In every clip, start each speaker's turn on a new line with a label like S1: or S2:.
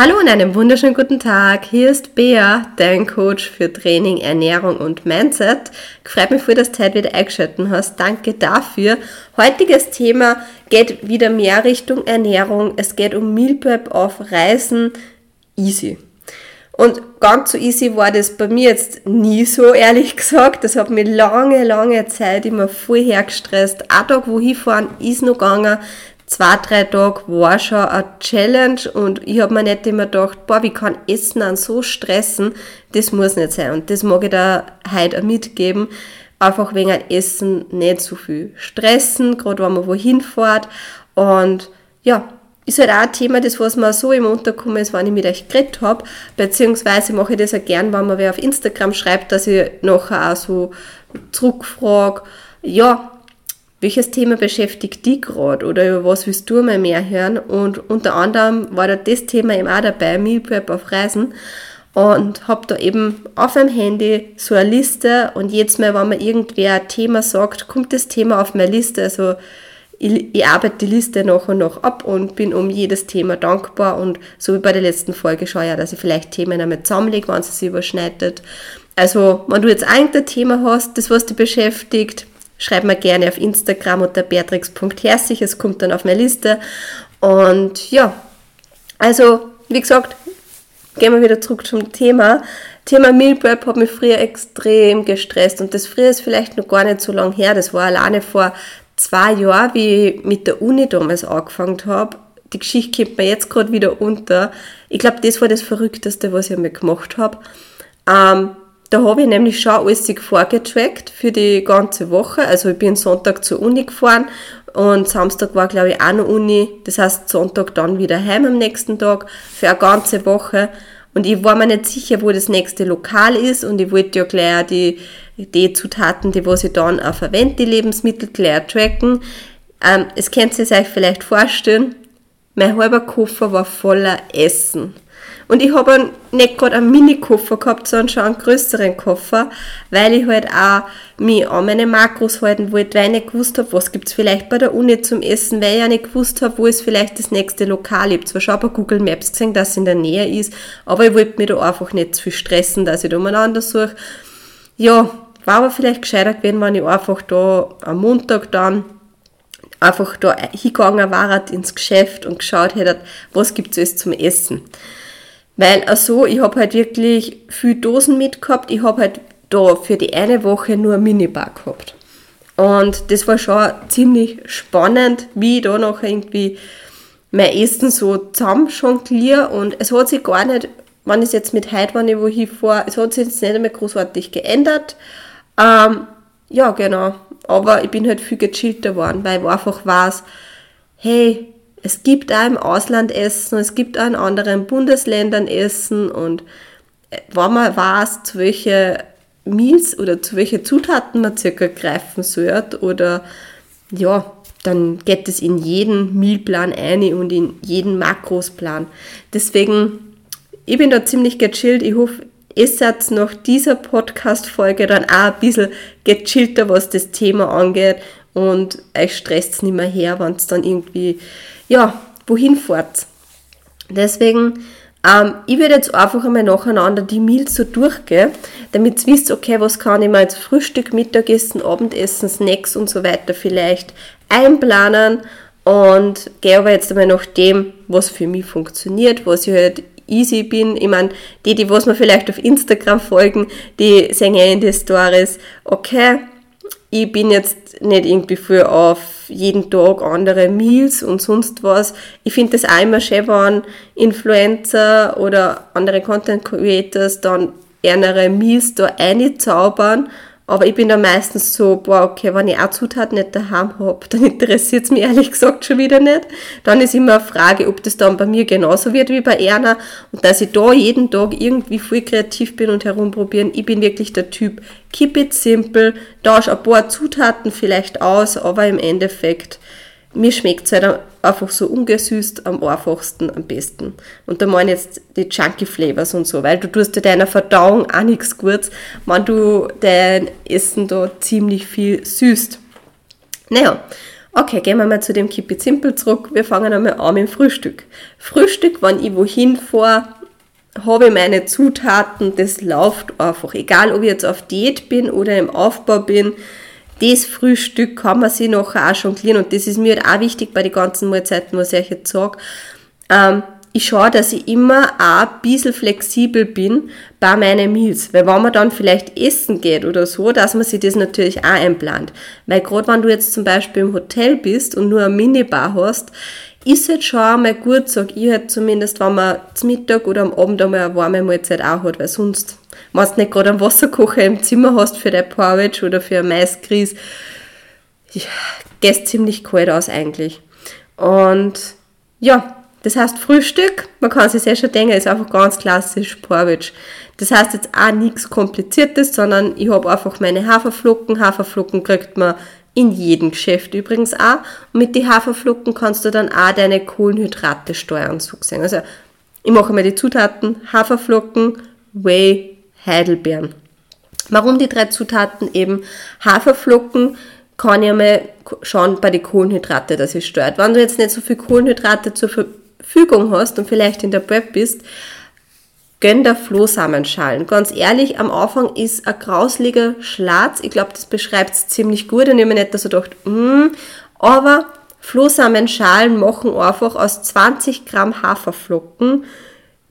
S1: Hallo und einen wunderschönen guten Tag. Hier ist Bea, dein Coach für Training, Ernährung und Mindset. Freut mich dass du heute wieder eingeschaltet hast. Danke dafür. Heutiges Thema geht wieder mehr Richtung Ernährung. Es geht um Meal Prep auf Reisen. Easy. Und ganz so easy war das bei mir jetzt nie so, ehrlich gesagt. Das hat mir lange, lange Zeit immer voll hergestresst. Ein Tag, wo hinfahren, ist noch gegangen zwei, drei Tage war schon eine Challenge und ich habe mir nicht immer gedacht, boah, wie kann Essen an so stressen? Das muss nicht sein. Und das mag ich da heute auch mitgeben. Einfach wegen Essen nicht so viel stressen, gerade wenn man wohin fährt. Und ja, ist halt auch ein Thema, das was mir so im Unterkommen ist, wenn ich mit euch geredet habe. Beziehungsweise mache ich das auch gern, wenn man wer auf Instagram schreibt, dass ich nachher auch so zurückfrage, ja, welches Thema beschäftigt dich gerade oder über was willst du mal mehr hören? Und unter anderem war da das Thema eben auch dabei, Meal Prep auf Reisen. Und habe da eben auf einem Handy so eine Liste und jetzt mal, wenn mir irgendwer ein Thema sagt, kommt das Thema auf meine Liste. Also ich, ich arbeite die Liste nach und nach ab und bin um jedes Thema dankbar und so wie bei der letzten Folge schaue ich ja, dass ich vielleicht Themen einmal zusammenlege, wenn es sich überschneidet. Also, wenn du jetzt ein Thema hast, das was dich beschäftigt, schreib mir gerne auf Instagram unter beatrix.herzig, es kommt dann auf meine Liste. Und ja, also wie gesagt, gehen wir wieder zurück zum Thema. Thema Meal Prep hat mich früher extrem gestresst und das früher ist vielleicht noch gar nicht so lange her. Das war alleine vor zwei Jahren, wie ich mit der Uni damals angefangen habe. Die Geschichte kommt mir jetzt gerade wieder unter. Ich glaube, das war das Verrückteste, was ich mir gemacht habe. Ähm, da habe ich nämlich schon alles vorgetrackt für die ganze Woche. Also ich bin Sonntag zur Uni gefahren und Samstag war glaube ich auch noch Uni. Das heißt Sonntag dann wieder heim am nächsten Tag für eine ganze Woche. Und ich war mir nicht sicher, wo das nächste Lokal ist und ich wollte ja gleich die, die Zutaten, die was ich dann auch verwende, die Lebensmittel gleich tracken. Ähm, es könnt ihr euch vielleicht vorstellen, mein halber Koffer war voller Essen. Und ich habe nicht gerade einen Mini-Koffer gehabt, sondern schon einen größeren Koffer, weil ich halt auch mich an meine Makros halten wollte, weil ich nicht gewusst habe, was gibt es vielleicht bei der Uni zum Essen, weil ich ja nicht gewusst habe, wo ist vielleicht das nächste Lokal. Habe zwar schon bei Google Maps gesehen, dass es in der Nähe ist, aber ich wollte mich da einfach nicht zu viel stressen, dass ich da umeinander suche. Ja, war aber vielleicht gescheiter gewesen, wenn ich einfach da am Montag dann einfach da hingegangen war ins Geschäft und geschaut hätte, was gibt es alles zum Essen. Weil also ich habe halt wirklich viel Dosen mitgehabt. Ich habe halt da für die eine Woche nur ein Minibar gehabt. Und das war schon ziemlich spannend, wie ich da noch irgendwie mein Essen so zusammen jongliere. Und es hat sich gar nicht, wenn ich jetzt mit heute, wenn ich wohin fahre, es hat sich jetzt nicht mehr großartig geändert. Ähm, ja, genau. Aber ich bin halt viel gechillter geworden, weil ich einfach weiß, hey, es gibt auch im Ausland Essen, es gibt auch in anderen Bundesländern Essen und äh, wenn man weiß, zu welchen Meals oder zu welchen Zutaten man circa greifen sollte oder ja, dann geht es in jeden Mealplan ein und in jeden Makrosplan. Deswegen, ich bin da ziemlich gechillt. Ich hoffe, ihr seid nach dieser Podcast-Folge dann auch ein bisschen gechillter, was das Thema angeht und euch stresst es nicht mehr her, wenn es dann irgendwie ja, wohin fahrt. Deswegen, ähm, ich würde jetzt einfach einmal nacheinander die Meals so durchgehen, damit ihr wisst, okay, was kann ich mir als Frühstück, Mittagessen, Abendessen, Snacks und so weiter vielleicht einplanen und gehe aber jetzt einmal nach dem, was für mich funktioniert, was ich halt easy bin. Ich meine, die, die was mir vielleicht auf Instagram folgen, die sehen ja in die Stories, okay, ich bin jetzt nicht irgendwie für auf jeden Tag andere Meals und sonst was. Ich finde das immer schön, wenn Influencer oder andere Content Creators dann ärmere Meals da einzaubern aber ich bin da meistens so, boah, okay, wenn ich auch Zutaten nicht daheim habe, dann interessiert es mich ehrlich gesagt schon wieder nicht. Dann ist immer eine Frage, ob das dann bei mir genauso wird wie bei Erna und dass ich da jeden Tag irgendwie voll kreativ bin und herumprobieren. Ich bin wirklich der Typ, keep it simple, tausche ein paar Zutaten vielleicht aus, aber im Endeffekt mir schmeckt es halt einfach so ungesüßt am einfachsten, am besten. Und da meine jetzt die Chunky Flavors und so, weil du tust dir deiner Verdauung auch nichts Gutes, wenn du dein Essen da ziemlich viel süßt. Naja, Okay, gehen wir mal zu dem Keep It Simple zurück. Wir fangen einmal an mit dem Frühstück. Frühstück, wenn ich wohin fahre, habe ich meine Zutaten, das läuft einfach. Egal, ob ich jetzt auf Diät bin oder im Aufbau bin, das Frühstück kann man sich nachher auch jonglieren und das ist mir halt auch wichtig bei den ganzen Mahlzeiten, was ich euch jetzt sage. Ähm, ich schaue, dass ich immer auch ein bisschen flexibel bin bei meinen Meals. Weil wenn man dann vielleicht essen geht oder so, dass man sich das natürlich auch einplant. Weil gerade wenn du jetzt zum Beispiel im Hotel bist und nur eine Minibar hast, ist halt schon einmal gut, sag ich halt zumindest, wenn man zum Mittag oder am Abend einmal eine warme Mahlzeit auch hat, weil sonst, wenn du nicht gerade einen Wasserkocher im Zimmer hast für dein Porridge oder für ein Maisgrieß, gehst ziemlich kalt aus eigentlich. Und ja, das heißt Frühstück, man kann sich sehr schon denken, ist einfach ganz klassisch Porridge. Das heißt jetzt auch nichts Kompliziertes, sondern ich habe einfach meine Haferflocken. Haferflocken kriegt man in jedem Geschäft übrigens auch. Und mit den Haferflocken kannst du dann auch deine Kohlenhydrate steuern, sozusagen. Also ich mache mal die Zutaten Haferflocken, Whey, Heidelbeeren. Warum die drei Zutaten eben Haferflocken? Kann ich einmal schauen bei den Kohlenhydrate, dass es steuert. Wenn du jetzt nicht so viel Kohlenhydrate zur Verfügung hast und vielleicht in der Prep bist, gönn der Flohsamenschalen. Ganz ehrlich, am Anfang ist ein grausliger Schlatz. Ich glaube, das beschreibt es ziemlich gut und ich habe mir nicht so gedacht, mm, aber Flohsamenschalen machen einfach aus 20 Gramm Haferflocken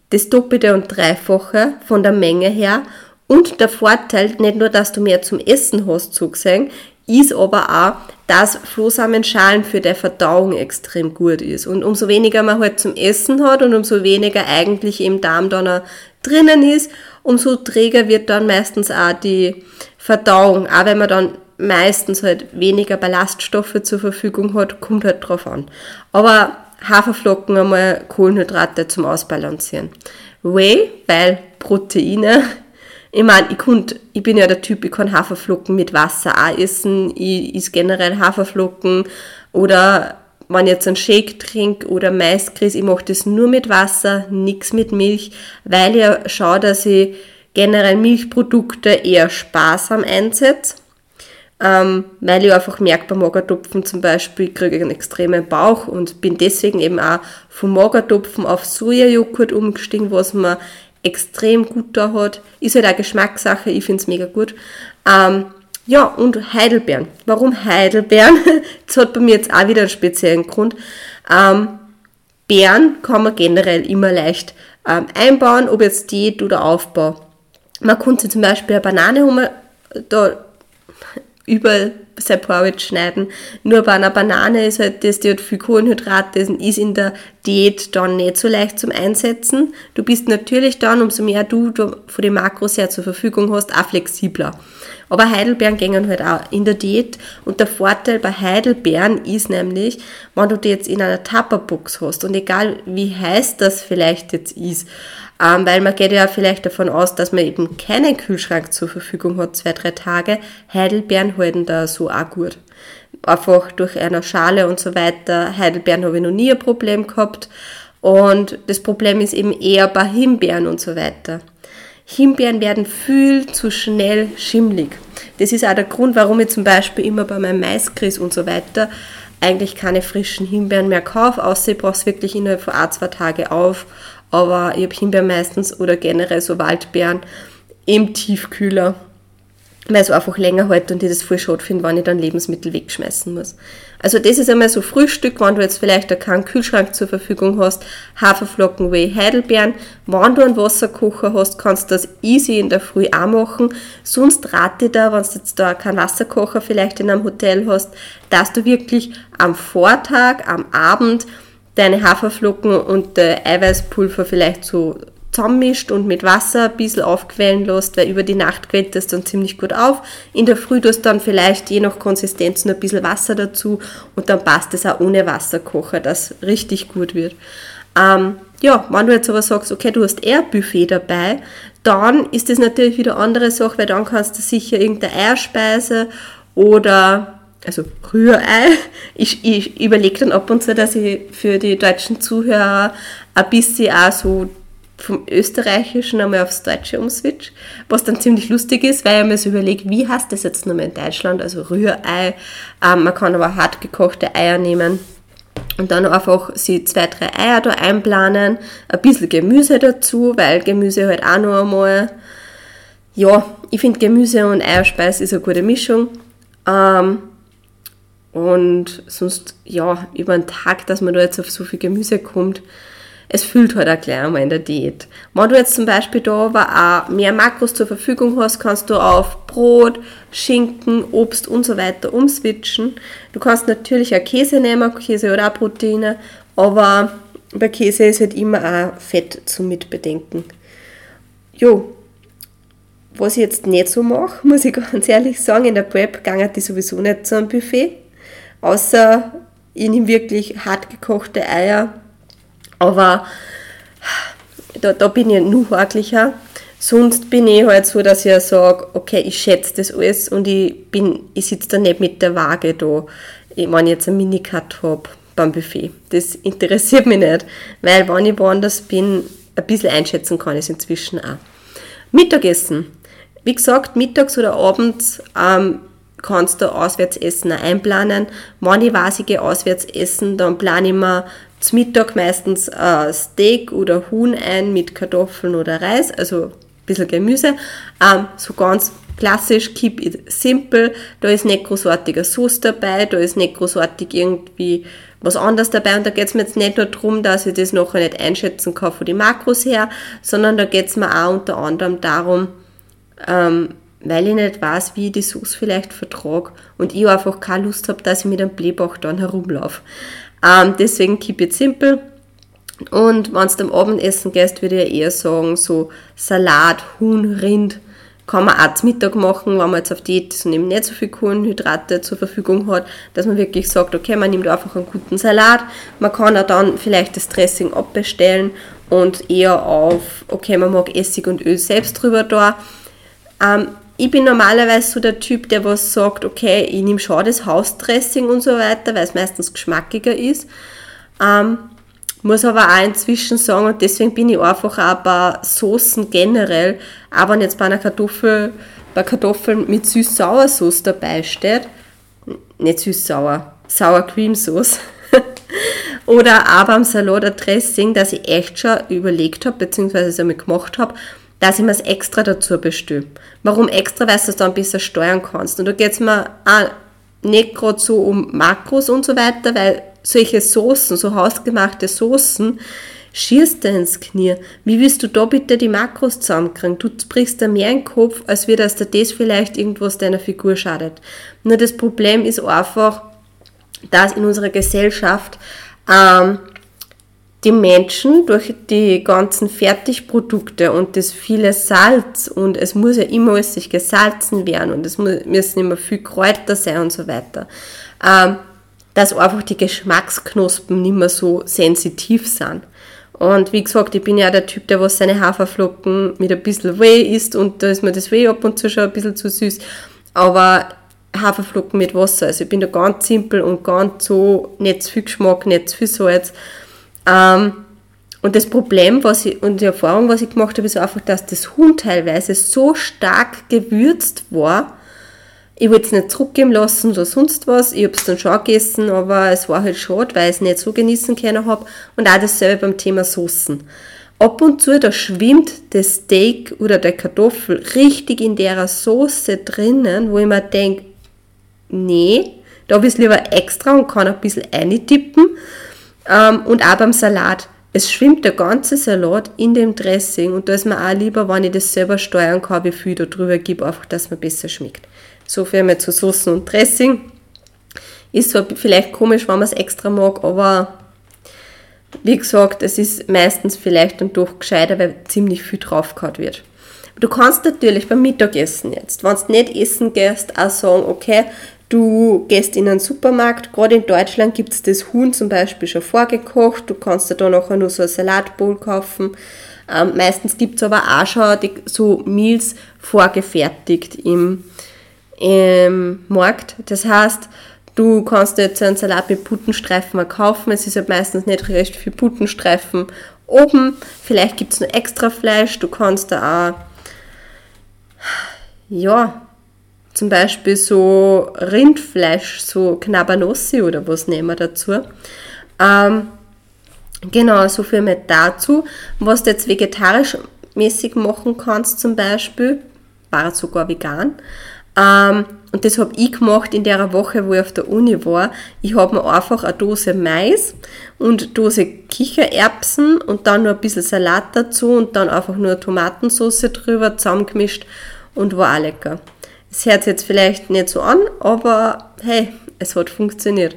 S1: das Doppelte und Dreifache von der Menge her. Und der Vorteil, nicht nur, dass du mehr zum Essen hast, so gesehen, ist aber auch, dass Flohsamenschalen für die Verdauung extrem gut ist. Und umso weniger man halt zum Essen hat und umso weniger eigentlich im Darm dann drinnen ist, umso träger wird dann meistens auch die Verdauung. Auch wenn man dann meistens halt weniger Ballaststoffe zur Verfügung hat, kommt halt drauf an. Aber Haferflocken einmal Kohlenhydrate zum Ausbalancieren. Whey, weil Proteine ich meine, ich, konnt, ich bin ja der Typ, ich kann Haferflocken mit Wasser auch essen. Ich esse generell Haferflocken oder wenn ich jetzt einen Shake trinke oder Maisgrieß, ich mache das nur mit Wasser, nichts mit Milch, weil ich schaue, dass ich generell Milchprodukte eher sparsam einsetze. Ähm, weil ich einfach merke, bei Magertopfen zum Beispiel kriege ich einen extremen Bauch und bin deswegen eben auch vom Magertopfen auf Sojajoghurt umgestiegen, was mir extrem gut da hat. Ist halt auch Geschmackssache, ich finde es mega gut. Ähm, ja, und Heidelbeeren. Warum Heidelbeeren? Das hat bei mir jetzt auch wieder einen speziellen Grund. Ähm, Beeren kann man generell immer leicht ähm, einbauen, ob jetzt Diät oder Aufbau. Man sich zum Beispiel eine Banane da überall sein Porridge schneiden. Nur bei einer Banane ist halt das, die hat viel Kohlenhydrate, ist in der Diät dann nicht so leicht zum Einsetzen. Du bist natürlich dann, umso mehr du von den Makros her zur Verfügung hast, auch flexibler. Aber Heidelbeeren gehen halt auch in der Diät und der Vorteil bei Heidelbeeren ist nämlich, wenn du die jetzt in einer Tupperbox hast und egal wie heiß das vielleicht jetzt ist, ähm, weil man geht ja vielleicht davon aus, dass man eben keinen Kühlschrank zur Verfügung hat, zwei, drei Tage. Heidelbeeren halten da so auch gut. Einfach durch eine Schale und so weiter. Heidelbeeren habe ich noch nie ein Problem gehabt. Und das Problem ist eben eher bei Himbeeren und so weiter. Himbeeren werden viel zu schnell schimmlig. Das ist auch der Grund, warum ich zum Beispiel immer bei meinem Maisgrieß und so weiter eigentlich keine frischen Himbeeren mehr kaufe, außer ich brauche es wirklich innerhalb von ein, zwei Tage auf aber ich habe Himbeeren meistens oder generell so Waldbeeren im Tiefkühler, weil es einfach länger hält und ich das voll schade finde, wenn ich dann Lebensmittel wegschmeißen muss. Also das ist einmal so Frühstück, wenn du jetzt vielleicht keinen Kühlschrank zur Verfügung hast, Haferflocken, Whey, Heidelbeeren. Wenn du einen Wasserkocher hast, kannst du das easy in der Früh auch machen. Sonst rate ich da, wenn du jetzt da keinen Wasserkocher vielleicht in einem Hotel hast, dass du wirklich am Vortag, am Abend deine Haferflocken und der Eiweißpulver vielleicht so zusammenmischt und mit Wasser ein bisschen aufquellen lässt, weil über die Nacht quält das dann ziemlich gut auf. In der Früh tust du dann vielleicht je nach Konsistenz noch ein bisschen Wasser dazu und dann passt es auch ohne Wasserkocher, das richtig gut wird. Ähm, ja, wenn du jetzt aber sagst, okay, du hast eher Buffet dabei, dann ist das natürlich wieder eine andere Sache, weil dann kannst du sicher irgendeine Eierspeise oder also Rührei. Ich, ich überlege dann ab und zu, dass ich für die deutschen Zuhörer ein bisschen auch so vom Österreichischen einmal aufs Deutsche umswitch, was dann ziemlich lustig ist, weil ich mir so überlege, wie heißt das jetzt nochmal in Deutschland, also Rührei, ähm, man kann aber hart gekochte Eier nehmen und dann einfach sie zwei, drei Eier da einplanen, ein bisschen Gemüse dazu, weil Gemüse halt auch noch einmal, ja, ich finde Gemüse und Eierspeis ist eine gute Mischung. Ähm, und sonst, ja, über den Tag, dass man da jetzt auf so viel Gemüse kommt, es fühlt halt auch gleich einmal in der Diät. Wenn du jetzt zum Beispiel da aber auch mehr Makros zur Verfügung hast, kannst du auf Brot, Schinken, Obst und so weiter umswitchen. Du kannst natürlich auch Käse nehmen, Käse oder auch Proteine, aber bei Käse ist halt immer auch Fett zu mitbedenken. Jo, was ich jetzt nicht so mache, muss ich ganz ehrlich sagen, in der Prep ging die sowieso nicht zu einem Buffet, außer ich nehme wirklich hart gekochte Eier aber da, da bin ich nur haglicher. Sonst bin ich halt so, dass ich sage, okay, ich schätze das alles und ich bin, ich sitze da nicht mit der Waage da, wenn ich jetzt einen Minicut habe beim Buffet. Das interessiert mich nicht, weil wenn ich woanders bin, ein bisschen einschätzen kann ich es inzwischen auch. Mittagessen. Wie gesagt, mittags oder abends ähm, kannst du Auswärtsessen einplanen. Wenn ich weiß, ich gehe auswärts dann plane ich mir zum Mittag meistens äh, Steak oder Huhn ein mit Kartoffeln oder Reis, also ein bisschen Gemüse. Ähm, so ganz klassisch, keep it simple. Da ist nicht großartiger Sauce dabei, da ist nicht großartig irgendwie was anderes dabei. Und da geht es mir jetzt nicht nur darum, dass ich das nachher nicht einschätzen kann von den Makros her, sondern da geht es mir auch unter anderem darum, ähm, weil ich nicht weiß, wie ich die Sauce vielleicht vertrage und ich einfach keine Lust habe, dass ich mit einem Blähbach dann herumlaufe. Ähm, deswegen keep it simple. Und wenn du am Abendessen gehst, würde ich eher sagen, so Salat, Huhn, Rind, kann man auch zum Mittag machen, wenn man jetzt auf Diät ist und eben nicht so viel Kohlenhydrate zur Verfügung hat, dass man wirklich sagt, okay, man nimmt einfach einen guten Salat. Man kann auch dann vielleicht das Dressing abbestellen und eher auf, okay, man mag Essig und Öl selbst drüber da. Ähm, ich bin normalerweise so der Typ, der was sagt, okay, ich nehme schon das Hausdressing und so weiter, weil es meistens geschmackiger ist. Ähm, muss aber auch inzwischen sagen, und deswegen bin ich einfach auch bei Soßen generell, aber wenn jetzt bei einer Kartoffel, bei Kartoffeln mit süß-sauer-Sauce dabei steht, nicht süß-sauer, Sour Cream Sauce, oder aber am Salat ein Dressing, das ich echt schon überlegt habe, beziehungsweise es einmal gemacht habe, dass ich mir es extra dazu bestelle. Warum extra? Weil du es dann besser steuern kannst. Und da geht es mir auch nicht gerade so um Makros und so weiter, weil solche Soßen, so hausgemachte Soßen, schießt dir ins Knie. Wie willst du da bitte die Makros zusammenkriegen? Du brichst da mehr in den Kopf, als wie dass dir das vielleicht irgendwas deiner Figur schadet. Nur das Problem ist einfach, dass in unserer Gesellschaft ähm, die Menschen durch die ganzen Fertigprodukte und das viele Salz und es muss ja immer alles gesalzen werden und es müssen immer viel Kräuter sein und so weiter, ähm, dass einfach die Geschmacksknospen nicht mehr so sensitiv sind. Und wie gesagt, ich bin ja der Typ, der was seine Haferflocken mit ein bisschen Whey isst und da ist mir das Whey ab und zu schon ein bisschen zu süß. Aber Haferflocken mit Wasser, also ich bin da ganz simpel und ganz so, nicht zu viel Geschmack, nicht zu viel Salz. Ähm, und das Problem was ich, und die Erfahrung, was ich gemacht habe, ist einfach, dass das Huhn teilweise so stark gewürzt war, ich wollte es nicht zurückgeben lassen oder sonst was. Ich habe es dann schon gegessen, aber es war halt schade, weil ich es nicht so genießen können habe. Und auch dasselbe beim Thema Soßen. Ab und zu, da schwimmt das Steak oder der Kartoffel richtig in der Soße drinnen, wo ich mir denke, nee, da habe ich es lieber extra und kann ein bisschen eintippen. Ähm, und auch beim Salat. Es schwimmt der ganze Salat in dem Dressing und da ist mir auch lieber, wenn ich das selber steuern kann, wie viel da drüber gebe, einfach, dass mir besser schmeckt. So viel mehr zu Soßen und Dressing. Ist zwar vielleicht komisch, wenn man es extra mag, aber wie gesagt, es ist meistens vielleicht dann doch gescheiter, weil ziemlich viel draufgehauen wird. Du kannst natürlich beim Mittagessen jetzt, wenn du nicht essen gehst, auch sagen, okay, Du gehst in einen Supermarkt, gerade in Deutschland gibt es das Huhn zum Beispiel schon vorgekocht, du kannst dir da nachher nur so ein Salatbowl kaufen. Ähm, meistens gibt es aber auch schon die, so Meals vorgefertigt im, im Markt. Das heißt, du kannst jetzt einen Salat mit Puttenstreifen kaufen, es ist halt meistens nicht recht viel Puttenstreifen oben. Vielleicht gibt es noch extra Fleisch. Du kannst da auch, ja, zum Beispiel so Rindfleisch, so Knabernossi oder was nehmen wir dazu. Ähm, genau, so viel mit dazu. Was du jetzt vegetarisch mäßig machen kannst zum Beispiel, war sogar vegan. Ähm, und das habe ich gemacht in der Woche, wo ich auf der Uni war. Ich habe mir einfach eine Dose Mais und eine Dose Kichererbsen und dann nur ein bisschen Salat dazu und dann einfach nur Tomatensauce drüber zusammengemischt und war auch lecker. Es hört jetzt vielleicht nicht so an, aber hey, es hat funktioniert.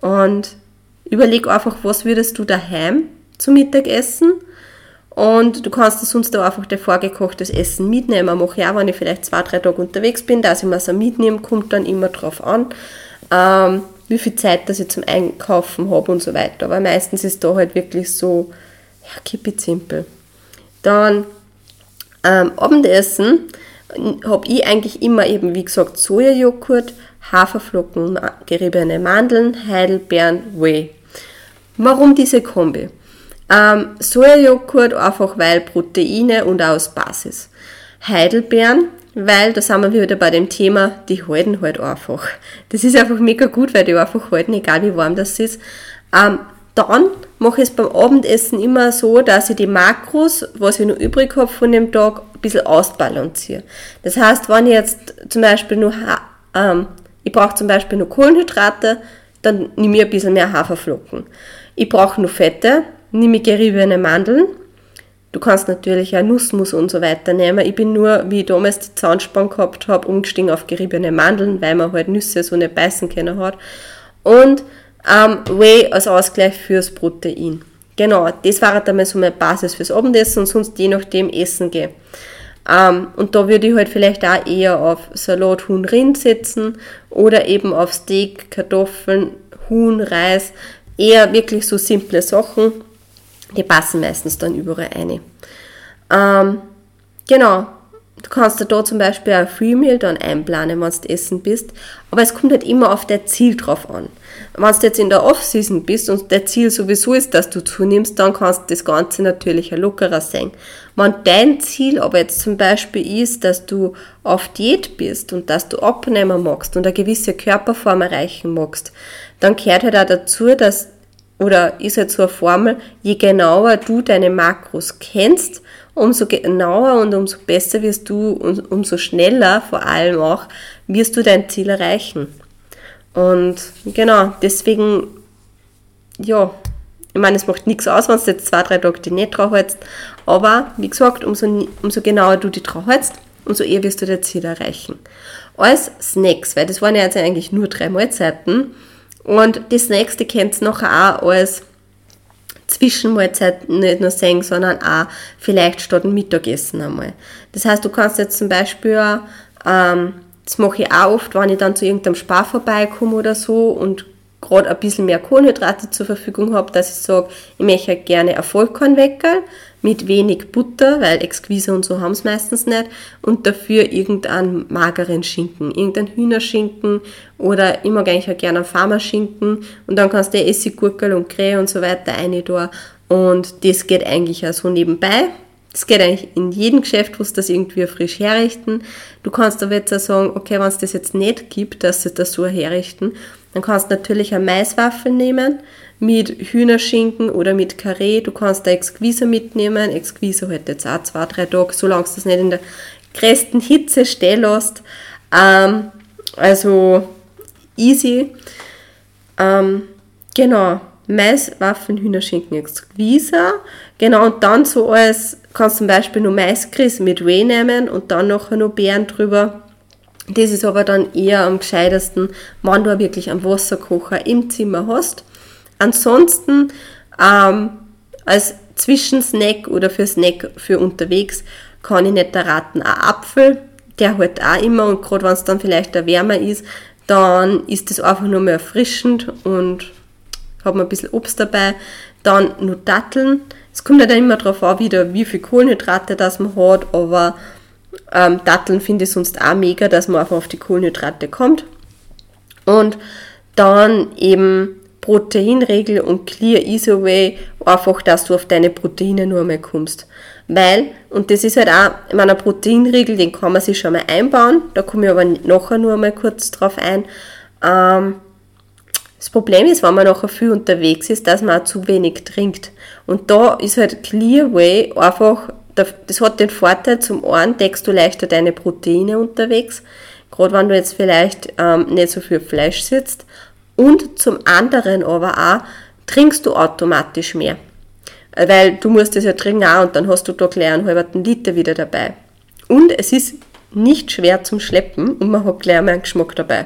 S1: Und überleg einfach, was würdest du daheim zum Mittag essen? Und du kannst sonst auch einfach dein vorgekochtes Essen mitnehmen. Mache ich auch, wenn ich vielleicht zwei, drei Tage unterwegs bin, dass ich mir so mitnehme, kommt dann immer drauf an, ähm, wie viel Zeit dass ich zum Einkaufen habe und so weiter. Aber meistens ist da halt wirklich so, ja, keep it simple. Dann ähm, Abendessen habe ich eigentlich immer eben, wie gesagt, Sojajoghurt, Haferflocken, geriebene Mandeln, Heidelbeeren, Whey. Warum diese Kombi? Ähm, Sojajoghurt einfach weil Proteine und aus Basis. Heidelbeeren, weil da sind wir wieder bei dem Thema, die halten halt einfach. Das ist einfach mega gut, weil die einfach halten, egal wie warm das ist. Ähm, dann mache ich es beim Abendessen immer so, dass ich die Makros, was ich noch übrig habe von dem Tag, bisschen ausbalanciere. Das heißt, wenn ich jetzt zum Beispiel nur, ähm, ich brauche zum Beispiel nur Kohlenhydrate, dann nehme ich ein bisschen mehr Haferflocken. Ich brauche nur Fette, nehme ich geriebene Mandeln. Du kannst natürlich auch Nussmus und so weiter nehmen. Ich bin nur, wie ich damals die Zahnspange gehabt habe, umgestiegen auf geriebene Mandeln, weil man halt Nüsse so nicht beißen können hat. Und ähm, Whey als Ausgleich fürs Protein. Genau, das war dann mal so meine Basis fürs Abendessen und sonst je nachdem essen gehe. Ähm, und da würde ich halt vielleicht auch eher auf Salat, Huhn, Rind setzen oder eben auf Steak, Kartoffeln, Huhn, Reis. Eher wirklich so simple Sachen die passen meistens dann überall rein. Ähm, genau, du kannst da zum Beispiel ein Free Meal dann einplanen, wenn du essen bist, aber es kommt halt immer auf dein Ziel drauf an. Wenn du jetzt in der Off-Season bist und dein Ziel sowieso ist, dass du zunimmst, dann kannst du das Ganze natürlich lockerer sein. Wenn dein Ziel aber jetzt zum Beispiel ist, dass du auf Diät bist und dass du abnehmen magst und eine gewisse Körperform erreichen magst, dann gehört halt auch dazu, dass oder ist halt so eine Formel, je genauer du deine Makros kennst, umso genauer und umso besser wirst du und umso schneller vor allem auch wirst du dein Ziel erreichen. Und genau, deswegen, ja, ich meine, es macht nichts aus, wenn du jetzt zwei, drei Tage die nicht drauf hältst, aber wie gesagt, umso, umso genauer du die drauf hältst, umso eher wirst du dein Ziel erreichen. Als Snacks, weil das waren ja jetzt eigentlich nur drei Mahlzeiten, und das nächste könnt ihr nachher auch als Zwischenmahlzeit nicht nur sehen, sondern auch vielleicht statt dem Mittagessen einmal. Das heißt, du kannst jetzt zum Beispiel, ähm, das mache ich auch oft, wenn ich dann zu irgendeinem Spar vorbeikomme oder so und gerade ein bisschen mehr Kohlenhydrate zur Verfügung habe, dass ich sage, ich möchte gerne ein Vollkornweckerl mit wenig Butter, weil Exquise und so haben es meistens nicht, und dafür irgendeinen mageren Schinken, irgendein Hühnerschinken oder ich mag eigentlich auch gerne einen Farmerschinken und dann kannst du Essiggurkel und Krähe und so weiter rein da und das geht eigentlich auch so nebenbei. Das geht eigentlich in jedem Geschäft, wo es das irgendwie frisch herrichten. Du kannst aber jetzt auch sagen, okay, wenn es das jetzt nicht gibt, dass sie das so herrichten, dann kannst du natürlich eine Maiswaffel nehmen mit Hühnerschinken oder mit Karree. Du kannst da Exquise mitnehmen. Exquise halt jetzt auch zwei, drei Tage, solange du das nicht in der größten Hitze stehen lässt. Ähm, also easy. Ähm, genau. Maiswaffen, Hühnerschinken, Exquise. Genau, und dann so als, kannst zum Beispiel nur Maiskris mit Whey nehmen und dann nachher noch Beeren drüber das ist aber dann eher am gescheitesten, wenn du wirklich einen Wasserkocher im Zimmer hast. Ansonsten ähm, als Zwischensnack oder für Snack für unterwegs kann ich nicht erraten, ein Apfel, der halt auch immer und gerade wenn es dann vielleicht der wärmer ist, dann ist das einfach nur mehr erfrischend und hat man ein bisschen Obst dabei. Dann nur Datteln. Es kommt ja dann immer darauf an, wieder, wie viel Kohlenhydrate das man hat, aber ähm, Datteln finde ich sonst auch mega, dass man einfach auf die Kohlenhydrate kommt. Und dann eben Proteinregel und Clear Easy Way einfach, dass du auf deine Proteine nur mehr kommst. Weil, und das ist halt auch, in meiner Proteinregel, den kann man sich schon mal einbauen, da komme ich aber nachher nur mal kurz drauf ein. Ähm, das Problem ist, wenn man nachher viel unterwegs ist, dass man auch zu wenig trinkt. Und da ist halt Clear Way einfach, das hat den Vorteil, zum einen deckst du leichter deine Proteine unterwegs, gerade wenn du jetzt vielleicht ähm, nicht so viel Fleisch sitzt. Und zum anderen aber auch, trinkst du automatisch mehr. Weil du musst es ja trinken auch und dann hast du da gleich einen halben Liter wieder dabei. Und es ist nicht schwer zum Schleppen und man hat gleich mal einen Geschmack dabei.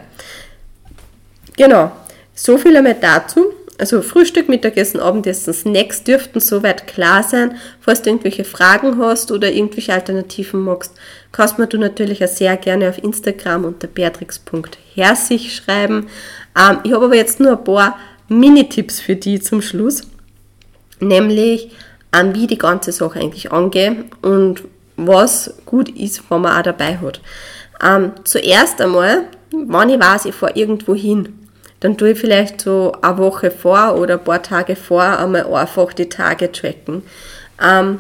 S1: Genau, so viel einmal dazu. Also Frühstück, Mittagessen, Abendessen, Snacks dürften soweit klar sein. Falls du irgendwelche Fragen hast oder irgendwelche Alternativen magst, kannst mir du natürlich auch sehr gerne auf Instagram unter beatrix.herzig schreiben. Ähm, ich habe aber jetzt nur ein paar Mini-Tipps für die zum Schluss nämlich an wie die ganze Sache eigentlich angeht und was gut ist, wenn man auch dabei hat. Ähm, zuerst einmal, wenn ich weiß, ich fahre irgendwo hin, dann tue ich vielleicht so eine Woche vor oder ein paar Tage vor einmal einfach die Tage tracken. Ähm,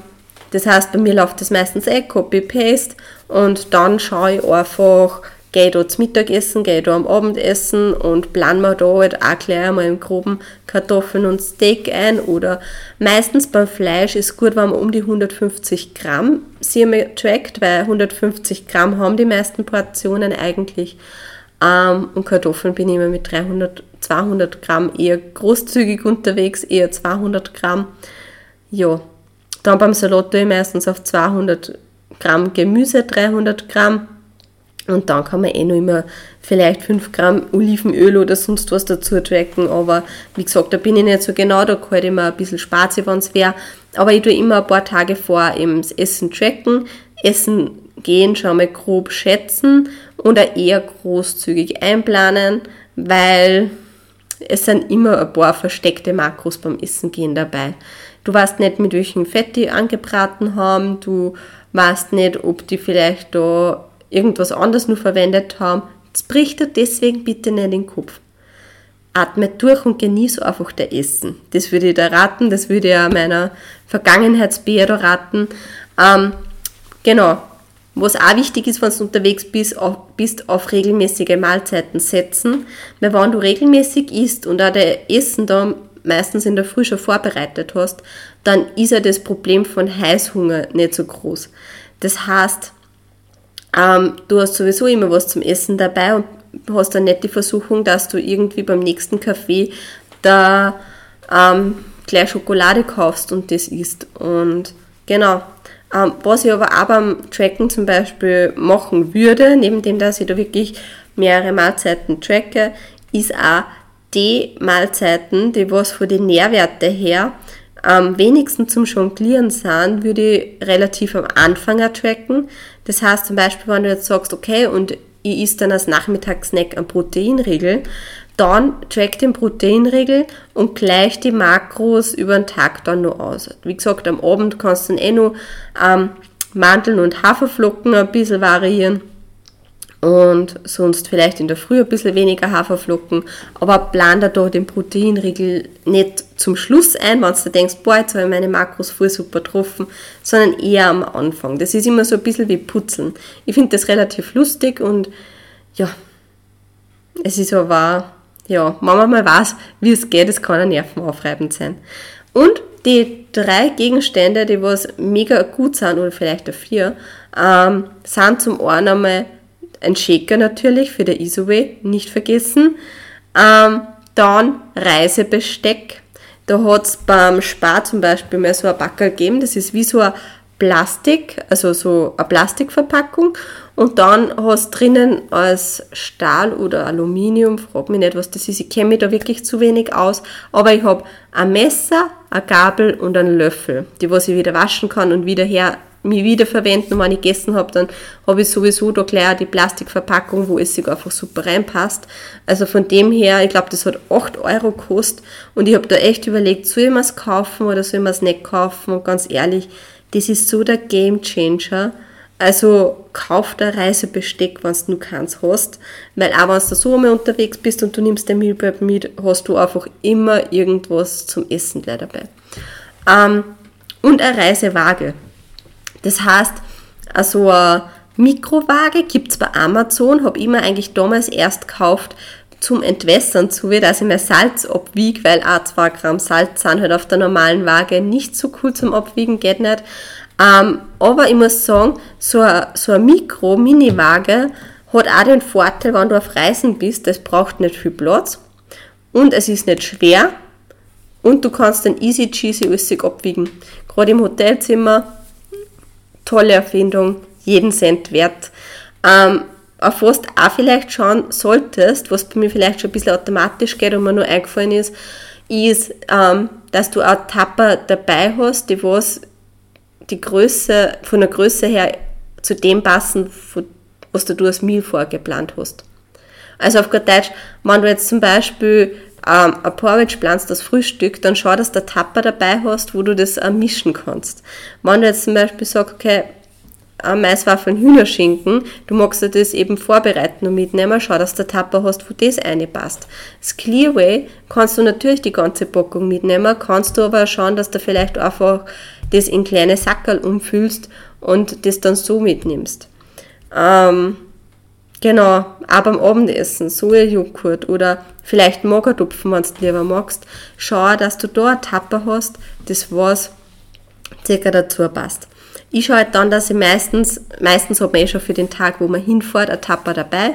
S1: das heißt, bei mir läuft das meistens eh Copy-Paste und dann schaue ich einfach, gehe ich da zum Mittagessen, gehe ich da am Abendessen und plan mir da halt auch gleich einmal im groben Kartoffeln und Steak ein oder meistens beim Fleisch ist gut, wenn man um die 150 Gramm sie trackt, weil 150 Gramm haben die meisten Portionen eigentlich ähm, und Kartoffeln bin ich immer mit 300, 200 Gramm eher großzügig unterwegs, eher 200 Gramm. Ja, dann beim Salat tue ich meistens auf 200 Gramm Gemüse, 300 Gramm und dann kann man eh noch immer vielleicht 5 Gramm Olivenöl oder sonst was dazu tracken. Aber wie gesagt, da bin ich nicht so genau, da kann ich immer ein bisschen Spaß, wenn es wäre. Aber ich tue immer ein paar Tage vor eben das Essen tracken, Essen gehen, schon mal grob schätzen und auch eher großzügig einplanen, weil es sind immer ein paar versteckte Makros beim Essen gehen dabei. Du weißt nicht, mit welchen Fett die angebraten haben, du weißt nicht, ob die vielleicht da irgendwas anderes nur verwendet haben, jetzt bricht er deswegen bitte nicht den Kopf. Atme durch und genieße einfach der Essen. Das würde ich da raten, das würde ich meiner Vergangenheitsbär raten. Ähm, genau. Was auch wichtig ist, wenn du unterwegs bist, auf, bist, auf regelmäßige Mahlzeiten setzen. Weil wenn du regelmäßig isst und auch der Essen da meistens in der Früh schon vorbereitet hast, dann ist ja das Problem von Heißhunger nicht so groß. Das heißt, ähm, du hast sowieso immer was zum Essen dabei und hast dann nicht die Versuchung, dass du irgendwie beim nächsten Kaffee da ähm, gleich Schokolade kaufst und das isst. Und genau. Ähm, was ich aber auch beim Tracken zum Beispiel machen würde, neben dem, dass ich da wirklich mehrere Mahlzeiten tracke, ist auch die Mahlzeiten, die was von den Nährwerten her am wenigsten zum Jonglieren sind, würde ich relativ am Anfang tracken. Das heißt zum Beispiel, wenn du jetzt sagst, okay, und ich isst dann als Nachmittagssnack ein Proteinriegel, dann track den Proteinriegel und gleich die Makros über den Tag dann noch aus. Wie gesagt, am Abend kannst du dann eh noch ähm, Mandeln und Haferflocken ein bisschen variieren und sonst vielleicht in der Früh ein bisschen weniger Haferflocken, aber plan da doch den Proteinriegel nicht zum Schluss ein, wenn du denkst, boah, jetzt habe ich meine Makros voll super getroffen, sondern eher am Anfang. Das ist immer so ein bisschen wie Putzeln. Ich finde das relativ lustig und ja, es ist aber, ja, man mal weiß, wie es geht, es kann ein nervenaufreibend sein. Und die drei Gegenstände, die was mega gut sind, oder vielleicht auch vier, ähm, sind zum einen einmal ein Shaker natürlich für der Isoway, nicht vergessen. Ähm, dann Reisebesteck. Da hat es beim Spar zum Beispiel mal so ein Backel gegeben, das ist wie so ein Plastik, also so eine Plastikverpackung. Und dann hast drinnen als Stahl oder Aluminium, frag mich nicht, was das ist, ich kenne mich da wirklich zu wenig aus, aber ich habe ein Messer, eine Gabel und einen Löffel, die was ich wieder waschen kann und wieder her mich wiederverwenden. Und wenn ich gegessen habe, dann habe ich sowieso da gleich die Plastikverpackung, wo es sich einfach super reinpasst. Also von dem her, ich glaube, das hat 8 Euro gekostet. Und ich habe da echt überlegt, soll ich mir es kaufen oder soll ich mir es nicht kaufen? Und ganz ehrlich, das ist so der Game Changer. Also kauf der Reisebesteck, wenn du keins hast, weil auch wenn du so einmal unterwegs bist und du nimmst den Mealprep mit, hast du einfach immer irgendwas zum Essen gleich dabei. Ähm, und eine Reisewaage. Das heißt, also eine Mikrowaage gibt es bei Amazon, habe ich mir eigentlich damals erst gekauft zum Entwässern zu, dass ich mein Salz abwiege, weil auch 2 Gramm Salz sind halt auf der normalen Waage nicht so cool zum Abwiegen, geht nicht. Ähm, aber ich muss sagen, so eine, so eine Mikro-Mini-Waage hat auch den Vorteil, wenn du auf Reisen bist, das braucht nicht viel Platz und es ist nicht schwer und du kannst dann easy cheesy alles abwiegen. Gerade im Hotelzimmer, tolle Erfindung, jeden Cent wert. Ähm, auf was du auch vielleicht schauen solltest, was bei mir vielleicht schon ein bisschen automatisch geht und mir nur eingefallen ist, ist, ähm, dass du auch Tapper dabei hast, die was die Größe, von der Größe her zu dem passen, was du als Meal vorgeplant hast. Also auf gut Deutsch, wenn du jetzt zum Beispiel ähm, ein Porridge planst, das Frühstück, dann schau, dass du Tapper dabei hast, wo du das äh, mischen kannst. Wenn du jetzt zum Beispiel sagst, okay, Maiswaffeln, Hühnerschinken, du magst dir das eben vorbereiten und mitnehmen, schau, dass der Tapper hast, wo das reinpasst. Das Clearway kannst du natürlich die ganze Packung mitnehmen, kannst du aber schauen, dass du vielleicht einfach das in kleine Sackerl umfüllst und das dann so mitnimmst. Ähm, genau, auch beim Abendessen, Sojajoghurt oder vielleicht Magertupfen, wenn du lieber magst. Schau, dass du da einen Tapper hast, das was circa dazu passt. Ich schaue halt dann, dass ich meistens, meistens habe ich eh schon für den Tag, wo man hinfährt, ein Tapper dabei.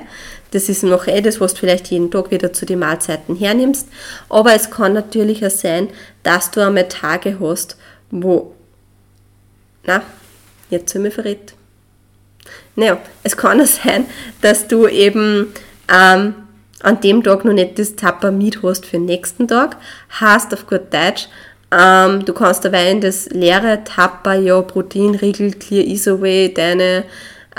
S1: Das ist noch eh das, was du vielleicht jeden Tag wieder zu den Mahlzeiten hernimmst. Aber es kann natürlich auch sein, dass du einmal Tage hast, wo, na, jetzt sind wir verrät. Naja, es kann auch sein, dass du eben ähm, an dem Tag noch nicht das Tapper mit hast für den nächsten Tag. Hast auf gut Deutsch, ähm, du kannst dabei in das leere Tapper ja Proteinriegel, Clear Isoway, deine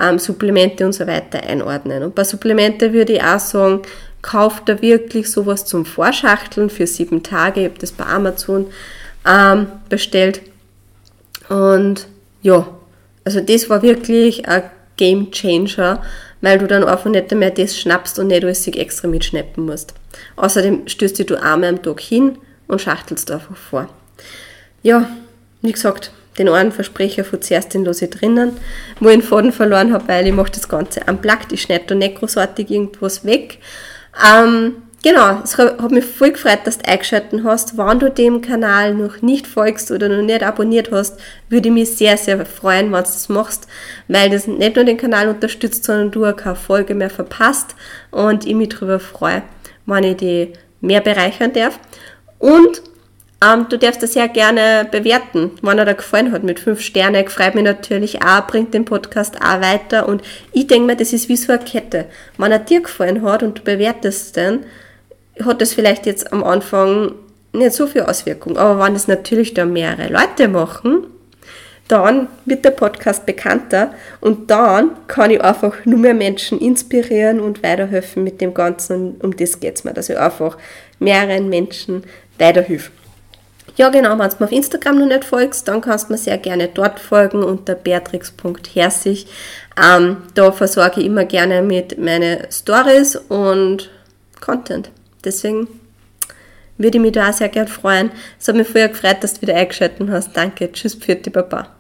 S1: ähm, Supplemente und so weiter einordnen. Und bei Supplemente würde ich auch sagen, kauf da wirklich sowas zum Vorschachteln für sieben Tage. Ich habe das bei Amazon ähm, bestellt. Und ja, also das war wirklich ein Game Changer, weil du dann einfach nicht mehr das schnappst und nicht alles extra mitschnappen musst. Außerdem stößt du einmal am Tag hin und schachtelst einfach vor. Ja, wie gesagt, den einen Versprecher von zuerst den lasse ich drinnen, wo ich den Faden verloren habe, weil ich mache das Ganze am Plakt, ich schneide da nicht großartig irgendwas weg. Ähm, genau, es hat mich voll gefreut, dass du eingeschaltet hast. Wenn du dem Kanal noch nicht folgst oder noch nicht abonniert hast, würde ich mich sehr, sehr freuen, wenn du das machst, weil das nicht nur den Kanal unterstützt, sondern du auch keine Folge mehr verpasst und ich mich darüber freue, wenn ich die mehr bereichern darf. Und ähm, du darfst das sehr gerne bewerten, wenn er dir gefallen hat mit fünf Sternen. Freut mich natürlich auch, bringt den Podcast auch weiter. Und ich denke mir, das ist wie so eine Kette. Wenn er dir gefallen hat und du bewertest den, hat das vielleicht jetzt am Anfang nicht so viel Auswirkung. Aber wenn das natürlich dann mehrere Leute machen, dann wird der Podcast bekannter und dann kann ich einfach nur mehr Menschen inspirieren und weiterhelfen mit dem Ganzen. Um das geht es mir, dass ich einfach mehreren Menschen weiterhelfe. Ja, genau, wenn du mir auf Instagram noch nicht folgst, dann kannst du mir sehr gerne dort folgen unter beatrix.herzig. Ähm, da versorge ich immer gerne mit meinen Stories und Content. Deswegen würde ich mich da auch sehr gerne freuen. Es hat mich vorher gefreut, dass du wieder eingeschaltet hast. Danke. Tschüss, Pfirti, Baba.